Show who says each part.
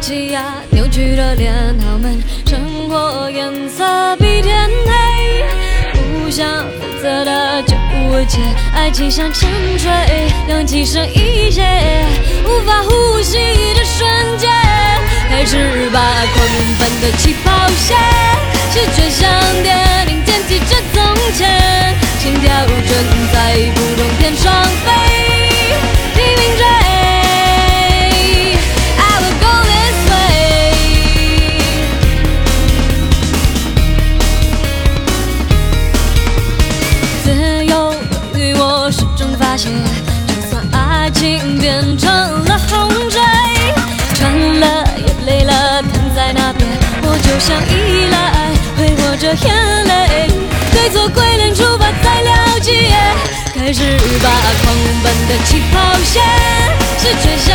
Speaker 1: 挤压，扭曲的脸，他们生活颜色比天黑。不想负责的就无解，爱情像沉睡，氧气剩一些，无法呼吸的瞬间，开始吧狂奔的起跑线，视觉像电影剪辑着从前，心跳正在不同天上飞。发现，就算爱情变成了洪水，穿了也累了，躺在那边，我就像依赖，挥霍着眼泪，对错归零，出发再了解，开始吧狂奔的起跑线，是却像